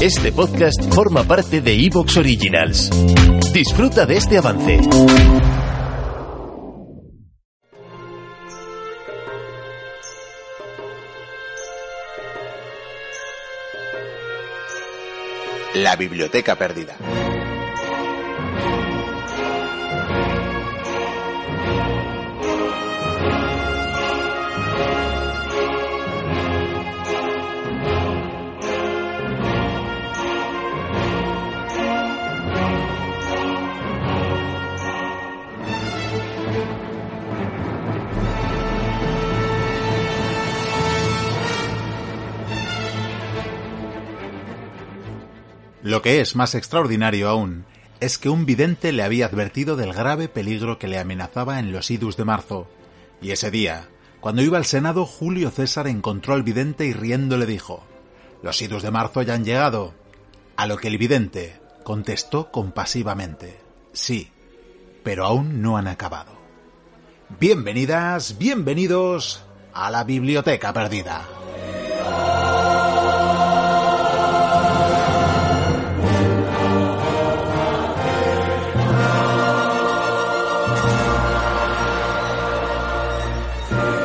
Este podcast forma parte de Evox Originals. Disfruta de este avance. La biblioteca perdida. Lo que es más extraordinario aún es que un vidente le había advertido del grave peligro que le amenazaba en los idus de marzo. Y ese día, cuando iba al Senado, Julio César encontró al vidente y riendo le dijo, Los idus de marzo ya han llegado. A lo que el vidente contestó compasivamente, Sí, pero aún no han acabado. Bienvenidas, bienvenidos a la Biblioteca Perdida. Bye.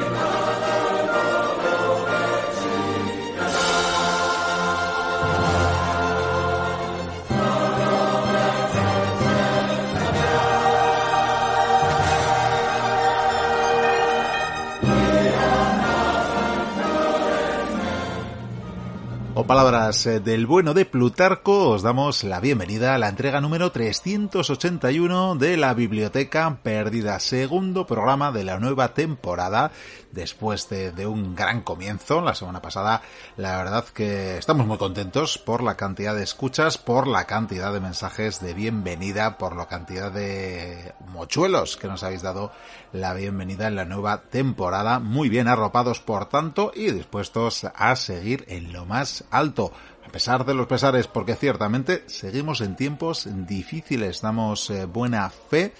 Palabras eh, del bueno de Plutarco, os damos la bienvenida a la entrega número 381 de la Biblioteca Perdida, segundo programa de la nueva temporada, después de, de, un gran comienzo la semana pasada. La verdad que estamos muy contentos por la cantidad de escuchas, por la cantidad de mensajes de bienvenida, por la cantidad de mochuelos que nos habéis dado la bienvenida en la nueva temporada. Muy bien arropados, por tanto, y dispuestos a seguir en lo más alto. A pesar de los pesares, porque ciertamente seguimos en tiempos difíciles, damos eh, buena fe,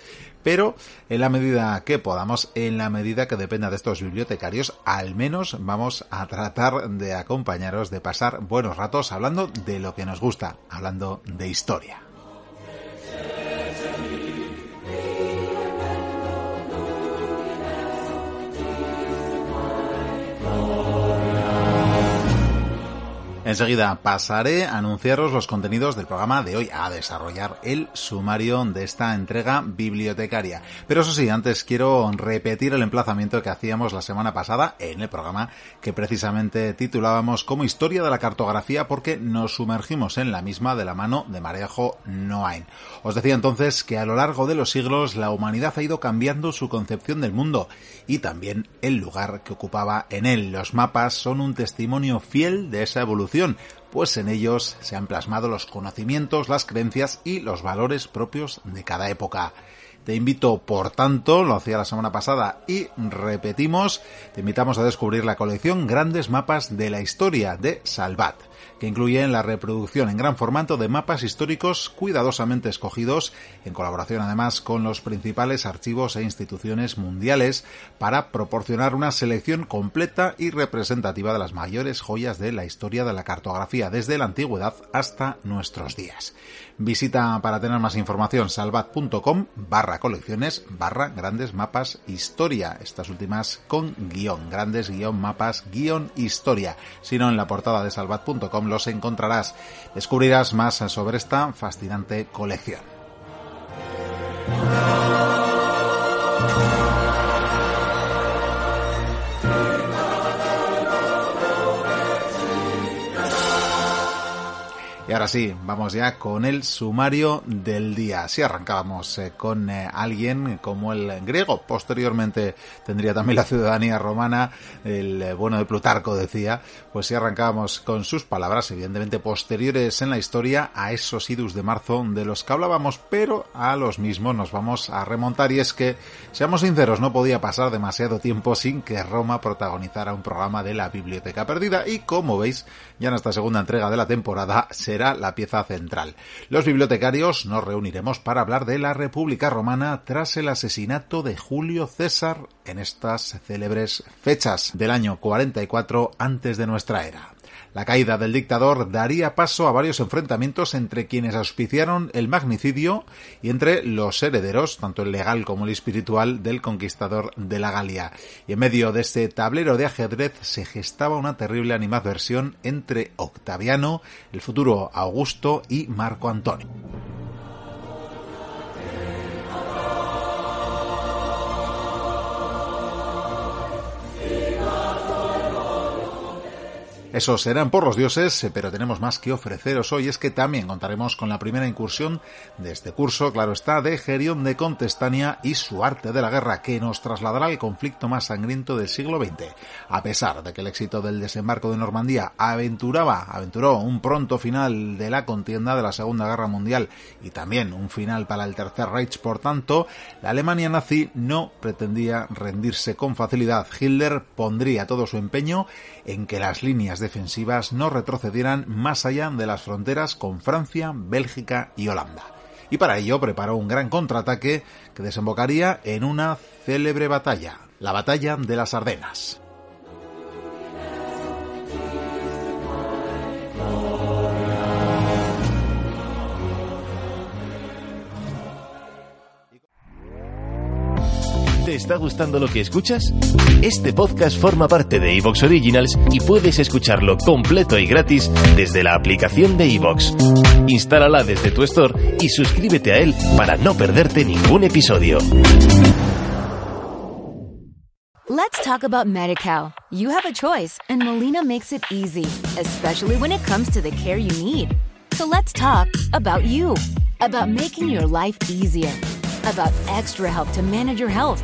pero en la medida que podamos, en la medida que dependa de estos bibliotecarios, al menos vamos a tratar de acompañaros, de pasar buenos ratos hablando de lo que nos gusta, hablando de historia. Enseguida pasaré a anunciaros los contenidos del programa de hoy, a desarrollar el sumario de esta entrega bibliotecaria. Pero eso sí, antes quiero repetir el emplazamiento que hacíamos la semana pasada en el programa que precisamente titulábamos como Historia de la Cartografía porque nos sumergimos en la misma de la mano de Marejo Noain. Os decía entonces que a lo largo de los siglos la humanidad ha ido cambiando su concepción del mundo y también el lugar que ocupaba en él. Los mapas son un testimonio fiel de esa evolución pues en ellos se han plasmado los conocimientos, las creencias y los valores propios de cada época. Te invito, por tanto, lo hacía la semana pasada y repetimos, te invitamos a descubrir la colección Grandes Mapas de la Historia de Salvat que incluyen la reproducción en gran formato de mapas históricos cuidadosamente escogidos, en colaboración además con los principales archivos e instituciones mundiales, para proporcionar una selección completa y representativa de las mayores joyas de la historia de la cartografía desde la antigüedad hasta nuestros días. Visita para tener más información salvat.com barra colecciones barra grandes mapas historia. Estas últimas con guion, grandes guion mapas guion historia. Si no, en la portada de salvat.com los encontrarás. Descubrirás más sobre esta fascinante colección. Ahora sí, vamos ya con el sumario del día. Si arrancábamos eh, con eh, alguien como el griego, posteriormente tendría también la ciudadanía romana, el eh, bueno de Plutarco decía, pues si arrancábamos con sus palabras, evidentemente posteriores en la historia a esos idus de marzo de los que hablábamos, pero a los mismos nos vamos a remontar y es que, seamos sinceros, no podía pasar demasiado tiempo sin que Roma protagonizara un programa de la Biblioteca Perdida y como veis, ya en esta segunda entrega de la temporada se la pieza central. Los bibliotecarios nos reuniremos para hablar de la República Romana tras el asesinato de Julio César en estas célebres fechas del año 44 antes de nuestra era. La caída del dictador daría paso a varios enfrentamientos entre quienes auspiciaron el magnicidio y entre los herederos, tanto el legal como el espiritual, del conquistador de la Galia. Y en medio de este tablero de ajedrez se gestaba una terrible animadversión entre Octaviano, el futuro Augusto y Marco Antonio. Eso serán por los dioses, eh, pero tenemos más que ofreceros hoy. Es que también contaremos con la primera incursión de este curso, claro está, de Gerión de Contestania y su arte de la guerra, que nos trasladará al conflicto más sangriento del siglo XX. A pesar de que el éxito del desembarco de Normandía aventuraba, aventuró un pronto final de la contienda de la Segunda Guerra Mundial y también un final para el Tercer Reich, por tanto, la Alemania nazi no pretendía rendirse con facilidad. Hitler pondría todo su empeño en que las líneas defensivas no retrocedieran más allá de las fronteras con Francia, Bélgica y Holanda. Y para ello preparó un gran contraataque que desembocaría en una célebre batalla, la batalla de las Ardenas. ¿Te está gustando lo que escuchas? Este podcast forma parte de Evox Originals y puedes escucharlo completo y gratis desde la aplicación de Evox. Instálala desde tu store y suscríbete a él para no perderte ningún episodio. Let's talk about MediCal. You have a choice and Molina makes it easy, especially when it comes to the care you need. So let's talk about you, about making your life easier, about extra help to manage your health.